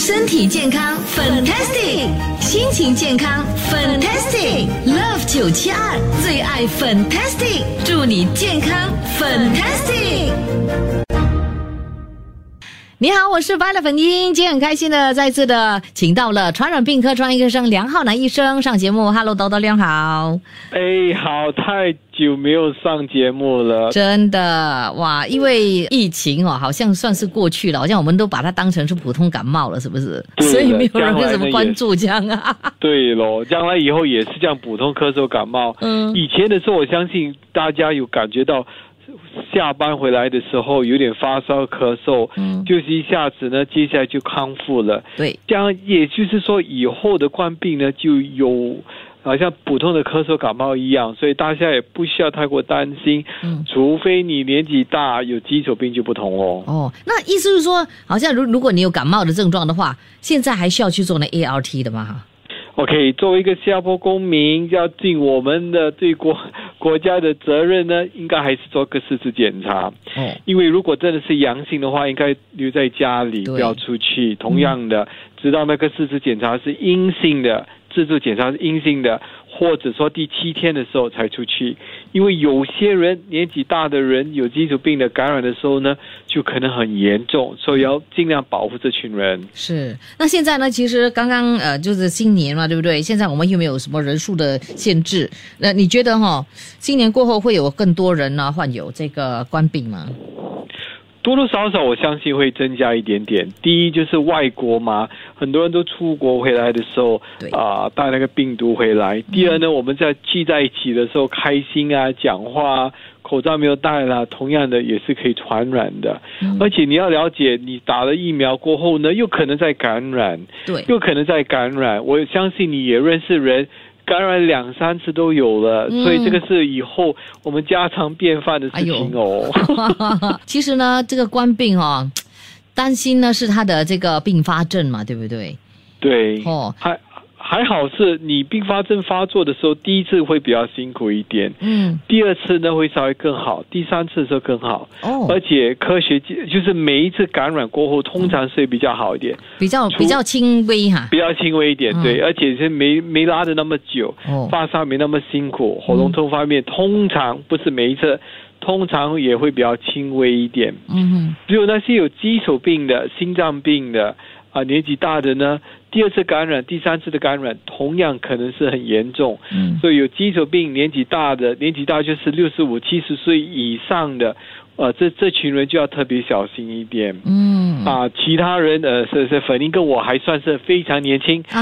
身体健康，fantastic；心情健康，fantastic。Love 九七二最爱 fantastic，祝你健康 fantastic。你好，我是 Violet 粉英，今天很开心的再次的请到了传染病科专业医生梁浩南医生上节目。Hello，豆豆亮好。哎，好，太久没有上节目了。真的哇，因为疫情哦，好像算是过去了，好像我们都把它当成是普通感冒了，是不是？所以没有人会怎么关注这样啊。对喽，将来以后也是这样，普通咳嗽感冒。嗯，以前的时候，我相信大家有感觉到。下班回来的时候有点发烧咳嗽，嗯，就是一下子呢，接下来就康复了。对，这样也就是说以后的冠病呢就有，好像普通的咳嗽感冒一样，所以大家也不需要太过担心。嗯，除非你年纪大有基础病就不同哦。哦，那意思是说，好像如如果你有感冒的症状的话，现在还需要去做那 A R T 的吗？OK，作为一个新加坡公民，要尽我们的对国国家的责任呢，应该还是做个四次检查。哦，因为如果真的是阳性的话，应该留在家里，不要出去。同样的，直到那个四次检查是阴性的，自助检查是阴性的。或者说第七天的时候才出去，因为有些人年纪大的人有基础病的感染的时候呢，就可能很严重，所以要尽量保护这群人。是，那现在呢？其实刚刚呃，就是新年嘛，对不对？现在我们有没有什么人数的限制？那你觉得哈，新年过后会有更多人呢患有这个冠病吗？多多少少，我相信会增加一点点。第一就是外国嘛，很多人都出国回来的时候，啊，带那个病毒回来。第二呢，我们在聚在一起的时候，开心啊，讲话，口罩没有戴啦，同样的也是可以传染的。而且你要了解，你打了疫苗过后呢，又可能在感染，对，又可能在感染。我相信你也认识人。感染两三次都有了，所以这个是以后我们家常便饭的事情哦。其实呢，这个官病哦，担心呢是他的这个并发症嘛，对不对？对，哦，还。还好是你并发症发作的时候，第一次会比较辛苦一点，嗯，第二次呢会稍微更好，第三次的时候更好，哦，而且科学就是每一次感染过后，通常是比较好一点，比较比较轻微哈，比较轻微一点，对，而且是没没拉的那么久，哦，发烧没那么辛苦，喉咙痛方面通常不是每一次，通常也会比较轻微一点，嗯哼，只有那些有基础病的、心脏病的啊，年纪大的呢。第二次感染、第三次的感染，同样可能是很严重。嗯，所以有基础病、年纪大的，年纪大就是六十五、七十岁以上的。呃，这这群人就要特别小心一点。嗯啊，其他人呃，是是，粉英跟我还算是非常年轻，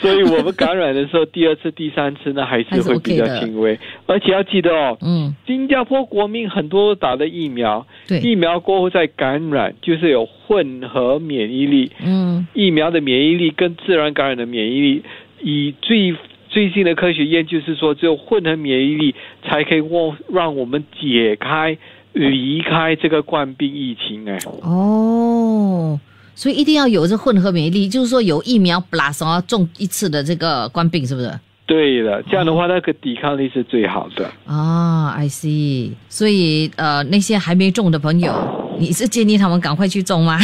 所以我们感染的时候，第二次、第三次呢，还是会比较轻微。而且要记得哦，嗯，新加坡国民很多打的疫苗，对，疫苗过后再感染，就是有混合免疫力。嗯，疫苗的免疫力跟自然感染的免疫力，以最。最近的科学研究是说，只有混合免疫力才可以让让我们解开、离开这个冠病疫情。哎，哦，所以一定要有这混合免疫力，就是说有疫苗 plus 中一次的这个冠病，是不是？对的，这样的话，那个抵抗力是最好的。啊，I see。所以呃，那些还没中的朋友，你是建议他们赶快去种吗？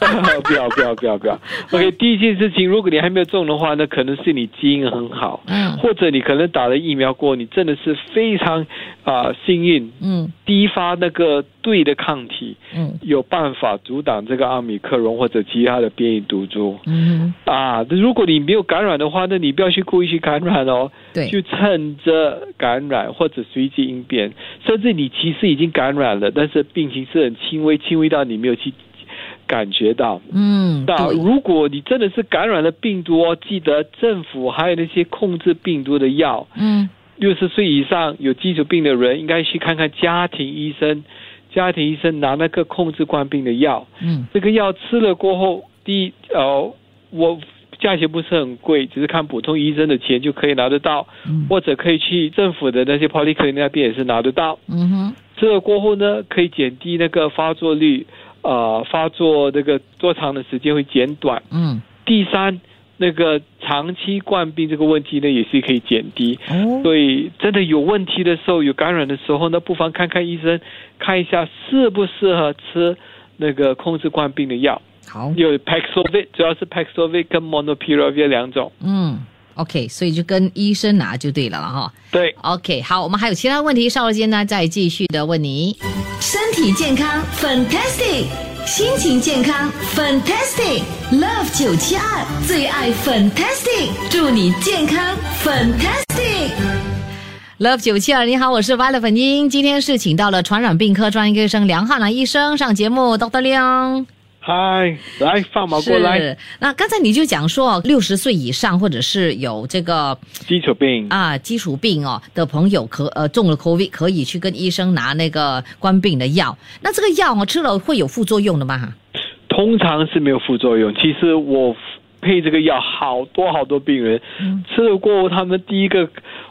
不要不要不要不要！OK，第一件事情，如果你还没有中的话，那可能是你基因很好，嗯，或者你可能打了疫苗过，你真的是非常啊幸运，嗯，第一发那个对的抗体，嗯，有办法阻挡这个阿米克戎或者其他的变异毒株，嗯，啊，如果你没有感染的话，那你不要去故意去感染哦，对，就趁着感染或者随机应变，甚至你其实已经感染了，但是病情是很轻微，轻微到你没有去。感觉到，嗯，那如果你真的是感染了病毒哦，记得政府还有那些控制病毒的药，嗯，六十岁以上有基础病的人应该去看看家庭医生，家庭医生拿那个控制冠病的药，嗯，这个药吃了过后，第一，呃，我价钱不是很贵，只是看普通医生的钱就可以拿得到，嗯，或者可以去政府的那些 polyclinic 那边也是拿得到，嗯哼，吃了过后呢，可以减低那个发作率，呃，发作这个多长的时间会减短，嗯，第三。那个长期冠病这个问题呢，也是可以减低。哦，所以真的有问题的时候，有感染的时候呢，不妨看看医生，看一下适不适合吃那个控制冠病的药。好，有 Paxlovid，主要是 Paxlovid 跟 Monopiravir 两种。嗯，OK，所以就跟医生拿就对了了哈。对，OK，好，我们还有其他问题，稍后间呢再继续的问你。身体健康，Fantastic。心情健康，Fantastic，Love 九七二最爱 Fantastic，祝你健康，Fantastic，Love 九七二，你好，我是 Violet 粉英，今天是请到了传染病科专业医生梁汉南医生上节目，Doctor 梁。嗨，来放马过来。那刚才你就讲说，六十岁以上或者是有这个基础病啊，基础病哦的朋友，可呃中了 COVID 可以去跟医生拿那个关病的药。那这个药哦吃了会有副作用的吗？通常是没有副作用。其实我。配这个药，好多好多病人吃了过后，他们第一个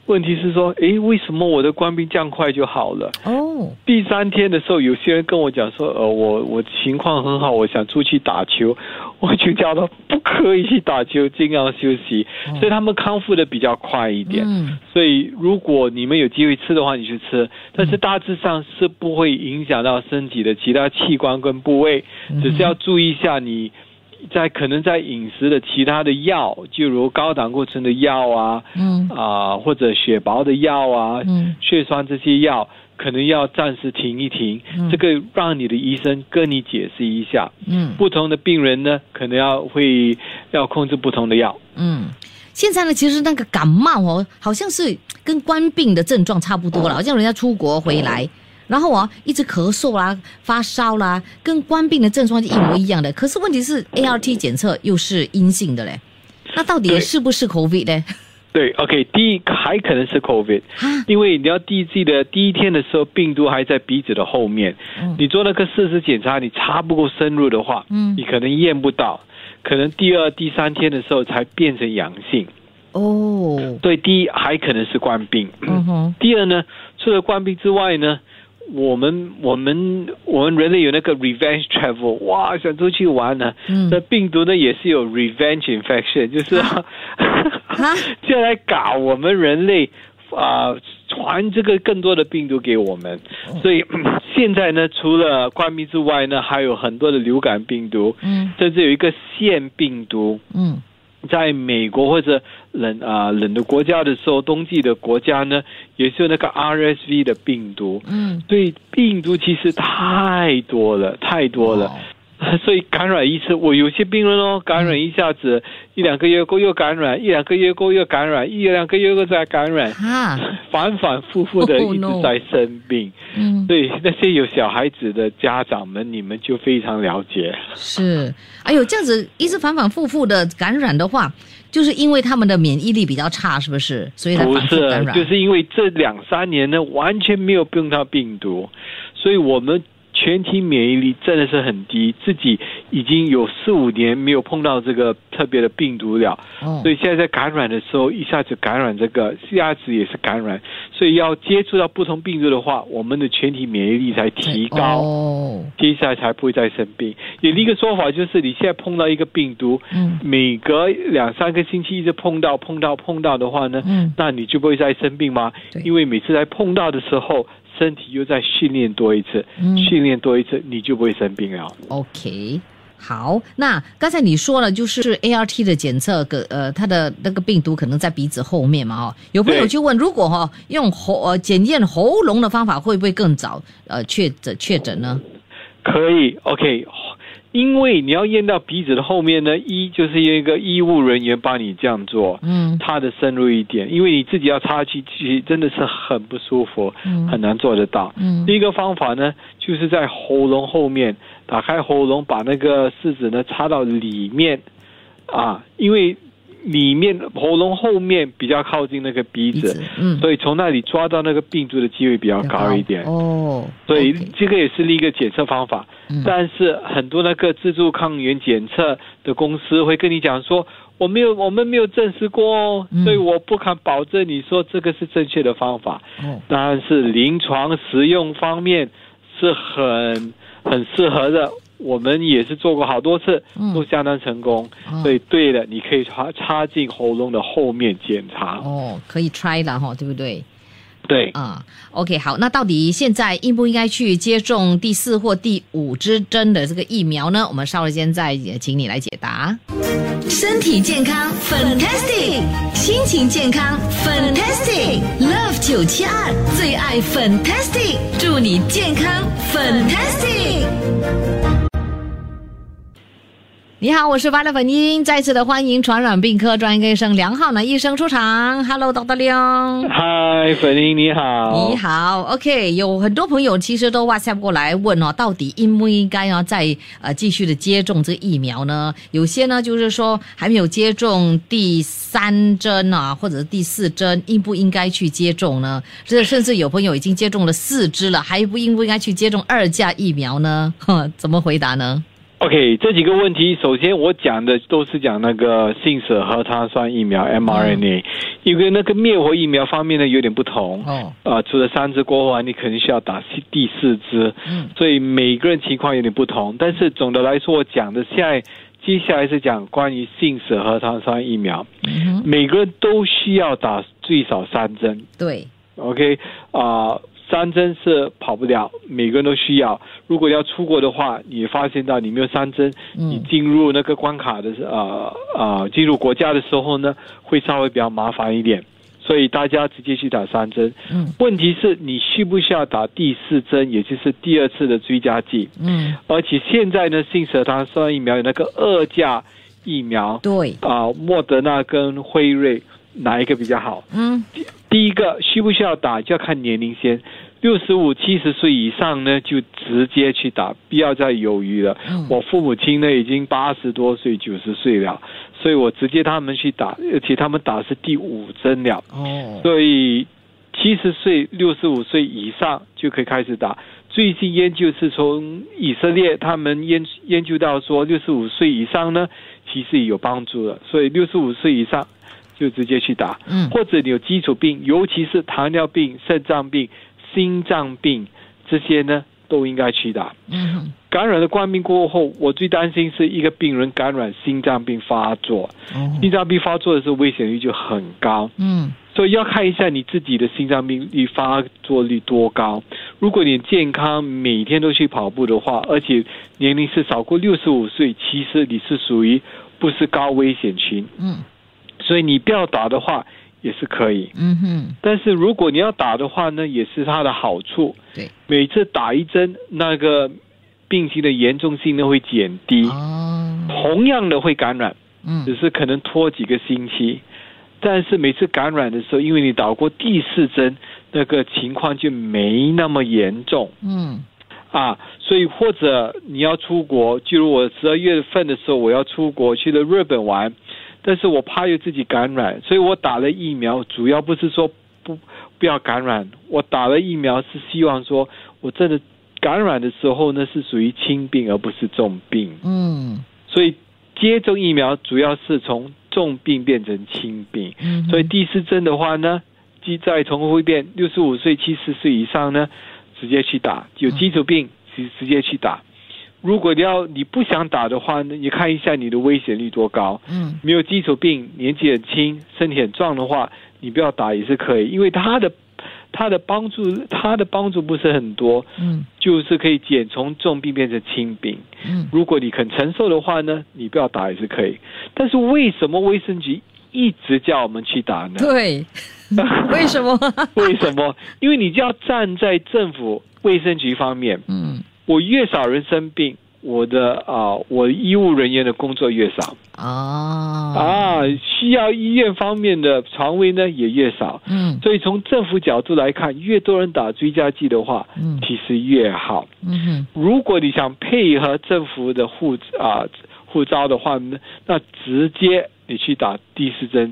问题是说：“诶，为什么我的官兵这样快就好了？”哦，第三天的时候，有些人跟我讲说：“呃，我我情况很好，我想出去打球。”我就叫他不可以去打球，尽量休息。所以他们康复的比较快一点。嗯，所以如果你们有机会吃的话，你去吃。但是大致上是不会影响到身体的其他器官跟部位，只是要注意一下你。在可能在饮食的其他的药，就如高胆固醇的药啊，嗯啊或者血薄的药啊，嗯血栓这些药，可能要暂时停一停。这个让你的医生跟你解释一下。嗯，不同的病人呢，可能要会要控制不同的药。嗯，现在呢，其实那个感冒哦，好像是跟冠病的症状差不多了，好像人家出国回来。然后啊，一直咳嗽啦、发烧啦，跟冠病的症状是一模一样的。可是问题是，A R T 检测又是阴性的嘞，那到底是不是 COVID 呢？对，OK，第一还可能是 COVID，因为你要第一季的第一天的时候，病毒还在鼻子的后面，你做那个事实检查，你查不够深入的话，嗯，你可能验不到，可能第二、第三天的时候才变成阳性。哦，对，第一还可能是冠病，嗯哼，第二呢，除了冠病之外呢？我们我们我们人类有那个 revenge travel，哇，想出去玩呢。那病毒呢也是有 revenge infection，就是啊，就来搞我们人类啊，传这个更多的病毒给我们。所以现在呢，除了冠病之外呢，还有很多的流感病毒，嗯，甚至有一个腺病毒，嗯。在美国或者冷啊冷的国家的时候，冬季的国家呢，也是有那个 RSV 的病毒。嗯，所以病毒其实太多了，太多了。所以感染一次，我有些病人哦，感染一下子一两个月过又感染，一两个月过又感染，一两个月过再感染，啊，反反复复的一直在生病。嗯，对那些有小孩子的家长们，你们就非常了解。是，哎呦，这样子一直反反复复的感染的话，就是因为他们的免疫力比较差，是不是？所以才反复感染。就是因为这两三年呢，完全没有碰到病毒，所以我们。全体免疫力真的是很低，自己已经有四五年没有碰到这个特别的病毒了，所以现在在感染的时候一下子感染这个，下子也是感染，所以要接触到不同病毒的话，我们的全体免疫力才提高，接下来才不会再生病。有一个说法就是，你现在碰到一个病毒，每隔两三个星期一直碰到碰到碰到的话呢，那你就不会再生病吗？因为每次在碰到的时候。身体又再训练多一次，训练多一次，你就不会生病了。OK，好，那刚才你说了，就是 ART 的检测，个呃，它的那个病毒可能在鼻子后面嘛，哦，有朋友就问，如果哈用喉呃检验喉咙的方法，会不会更早呃确诊确诊呢？可以，OK。因为你要验到鼻子的后面呢，一就是一个医务人员帮你这样做，嗯，他的深入一点，因为你自己要插气，其实真的是很不舒服，嗯，很难做得到。嗯，第一个方法呢，就是在喉咙后面打开喉咙，把那个试纸呢插到里面，啊，因为里面喉咙后面比较靠近那个鼻子，嗯，所以从那里抓到那个病毒的机会比较高一点哦。所以这个也是另一个检测方法。但是很多那个自助抗原检测的公司会跟你讲说，我没有，我们没有证实过哦，所以我不敢保证你说这个是正确的方法。但是临床实用方面是很很适合的。我们也是做过好多次，都相当成功。所以对的，你可以插插进喉咙的后面检查。哦，可以 try 了哈，对不对？对啊，OK，好，那到底现在应不应该去接种第四或第五支针的这个疫苗呢？我们稍后间再请你来解答。身体健康，fantastic；心情健康，fantastic。Love 九七二最爱 fantastic，祝你健康，fantastic。你好，我是巴勒粉英，再次的欢迎传染病科专科医生梁浩南医生出场。Hello，Dr. 梁。嗨，粉英你好。你好，OK，有很多朋友其实都 WhatsApp 过来问哦，到底应不应该要再呃继续的接种这个疫苗呢？有些呢就是说还没有接种第三针啊，或者是第四针，应不应该去接种呢？这甚至有朋友已经接种了四支了，还不应不应该去接种二价疫苗呢？呵，怎么回答呢？OK，这几个问题，首先我讲的都是讲那个信使核糖酸疫苗 mRNA，因为那个灭活疫苗方面呢有点不同。哦。啊，除了三支过后啊，你肯定需要打第四支。嗯。所以每个人情况有点不同，但是总的来说，我讲的现在接下来是讲关于信使核糖酸疫苗。嗯每个人都需要打最少三针。对。OK，啊。三针是跑不了，每个人都需要。如果要出国的话，你发现到你没有三针，你进入那个关卡的呃呃进入国家的时候呢，会稍微比较麻烦一点。所以大家直接去打三针。嗯。问题是你需不需要打第四针，也就是第二次的追加剂？嗯。而且现在呢，信使糖酸疫苗有那个二价疫苗。对。啊，莫德纳跟辉瑞。哪一个比较好？嗯，第一个需不需要打就要看年龄先，六十五、七十岁以上呢就直接去打，不要再犹豫了。我父母亲呢已经八十多岁、九十岁了，所以我直接他们去打，而且他们打是第五针了。哦，所以七十岁、六十五岁以上就可以开始打。最近研究是从以色列他们研研究到说，六十五岁以上呢其实有帮助的，所以六十五岁以上。就直接去打，嗯，或者你有基础病，尤其是糖尿病、肾脏病、心脏病这些呢，都应该去打。嗯，感染了冠病过后，我最担心是一个病人感染心脏病发作，心脏病发作的时候危险率就很高。嗯，所以要看一下你自己的心脏病率发作率多高。如果你健康，每天都去跑步的话，而且年龄是少过六十五岁，其实你是属于不是高危险群。嗯。所以你不要打的话也是可以，嗯哼。但是如果你要打的话呢，也是它的好处。对，每次打一针，那个病情的严重性呢会减低。哦。同样的会感染，嗯，只是可能拖几个星期。但是每次感染的时候，因为你打过第四针，那个情况就没那么严重。嗯。啊，所以或者你要出国，就如我十二月份的时候，我要出国去了日本玩。但是我怕有自己感染，所以我打了疫苗，主要不是说不不要感染，我打了疫苗是希望说我真的感染的时候呢是属于轻病而不是重病。嗯，所以接种疫苗主要是从重病变成轻病。嗯，所以第四针的话呢，即再重复一遍，六十五岁、七十岁以上呢，直接去打；有基础病直直接去打。如果你要你不想打的话呢，你看一下你的危险率多高。嗯，没有基础病，年纪很轻，身体很壮的话，你不要打也是可以，因为它的它的帮助它的帮助不是很多。嗯，就是可以减从重病变成轻病。嗯，如果你肯承受的话呢，你不要打也是可以。但是为什么卫生局一直叫我们去打呢？对，为什么？为什么？因为你就要站在政府卫生局方面。嗯。我越少人生病，我的啊，我医务人员的工作越少啊啊，需要医院方面的床位呢也越少。嗯，所以从政府角度来看，越多人打追加剂的话，嗯，其实越好。嗯哼，如果你想配合政府的护啊护照的话呢，那直接你去打第四针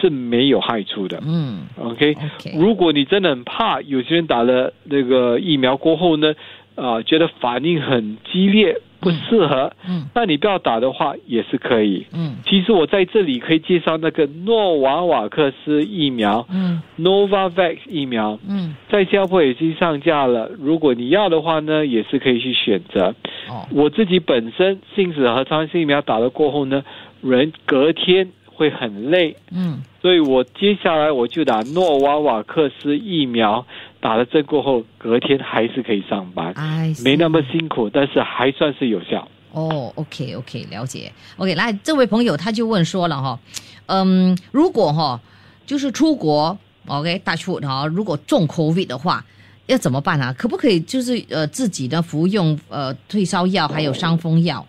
是没有害处的。嗯，OK。OK 如果你真的很怕，有些人打了那个疫苗过后呢，啊、觉得反应很激烈，不适合，嗯那你不要打的话也是可以。嗯其实我在这里可以介绍那个诺瓦瓦克斯疫苗嗯 （Novavax 疫苗），嗯在新加坡已经上架了。如果你要的话呢，也是可以去选择。哦我自己本身信使核酸性疫苗打了过后呢，人隔天会很累，嗯所以我接下来我就打诺瓦瓦克斯疫苗，打了针过后，隔天还是可以上班，哎，没那么辛苦，但是还算是有效。哦，OK OK，了解。OK，来，这位朋友他就问说了哈，嗯，如果哈就是出国，OK，大出哈，如果中 COVID 的话，要怎么办啊？可不可以就是呃自己呢服用呃退烧药还有伤风药，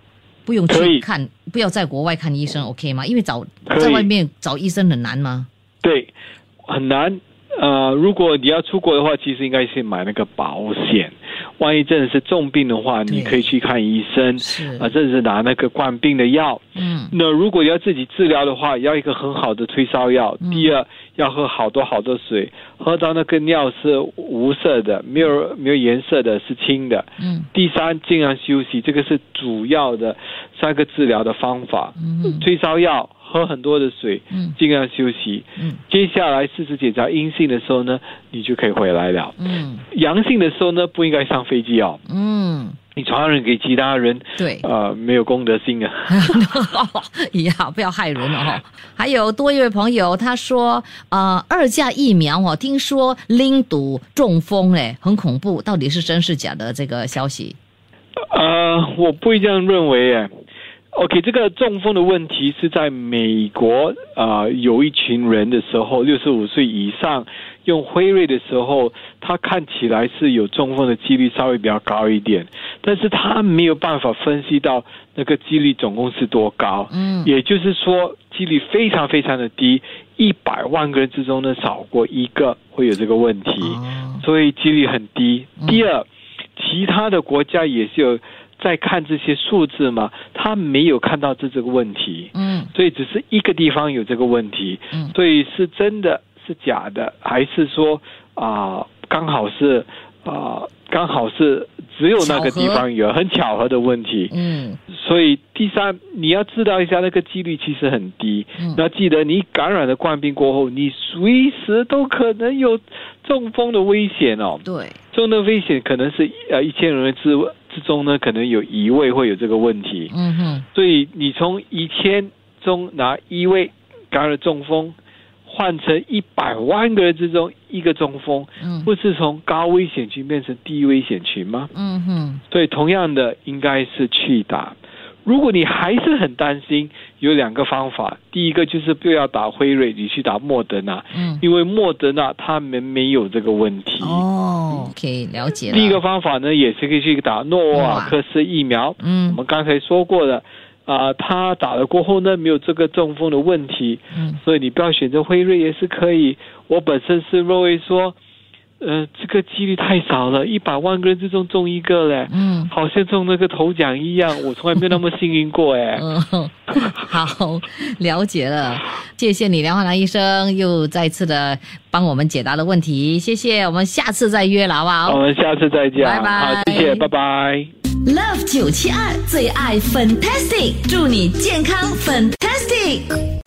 不用去看，不要在国外看医生，OK 吗？因为找在外面找医生很难吗？对，很难。呃，如果你要出国的话，其实应该先买那个保险。万一真的是重病的话，你可以去看医生，是啊，甚至拿那个冠病的药。嗯那如果要自己治疗的话，要一个很好的退烧药。嗯第二，要喝好多好多水，喝到那个尿是无色的，没有没有颜色的，是清的。嗯第三，尽量休息，这个是主要的三个治疗的方法。嗯退烧药，喝很多的水，嗯尽量休息。嗯接下来四次检查阴性的时候呢，你就可以回来了。嗯阳性的时候呢，不应该上飞机哦，嗯，你传染给其他人，对。呃，没有公德心啊。呀，不要害人了哈、还有多一位朋友，他说，呃，二价疫苗哦，听说拎毒中风，哎，很恐怖，到底是真是假的这个消息？呃，我不会这样认为诶。OK，这个中风的问题是在美国啊、呃有一群人的时候，六十五岁以上用辉瑞的时候，他看起来是有中风的几率稍微比较高一点，但是他没有办法分析到那个几率总共是多高。嗯也就是说，几率非常非常的低，一百万个人之中呢，少过一个会有这个问题。哦，所以几率很低嗯。第二，其他的国家也是有在看这些数字嘛，他没有看到这这个问题，嗯。所以只是一个地方有这个问题，嗯。所以是真的是假的，还是说啊、刚好是啊、刚好是只有那个地方有很巧合的问题。嗯。所以第三，你要知道一下那个几率其实很低。嗯。那记得你感染了冠病过后，你随时都可能有中风的危险哦。对，中的危险可能是呃一千人之之中呢，可能有一位会有这个问题。嗯哼，所以你从一千中拿一位感染中风，换成一百万个人之中一个中风，嗯不是从高危险群变成低危险群吗？嗯哼，所以同样的，应该是去打。如果你还是很担心，有两个方法。第一个就是不要打辉瑞，你去打莫德纳，嗯因为莫德纳他们没有这个问题。哦，OK，了解了。第一个方法呢，也是可以去打诺瓦克斯疫苗。嗯我们刚才说过的，啊、他打了过后呢，没有这个中风的问题，嗯所以你不要选择辉瑞也是可以。我本身是认为说，呃，这个几率太少了，一百万个人之中中一个嘞，嗯好像中那个头奖一样，我从来没有那么幸运过哎。嗯，好，了解了，谢谢你，梁焕南医生又再次的帮我们解答了问题，谢谢，我们下次再约了，好不好？我们下次再见，拜拜好，谢谢，拜拜。Love 九七二最爱 Fantastic，祝你健康 Fantastic。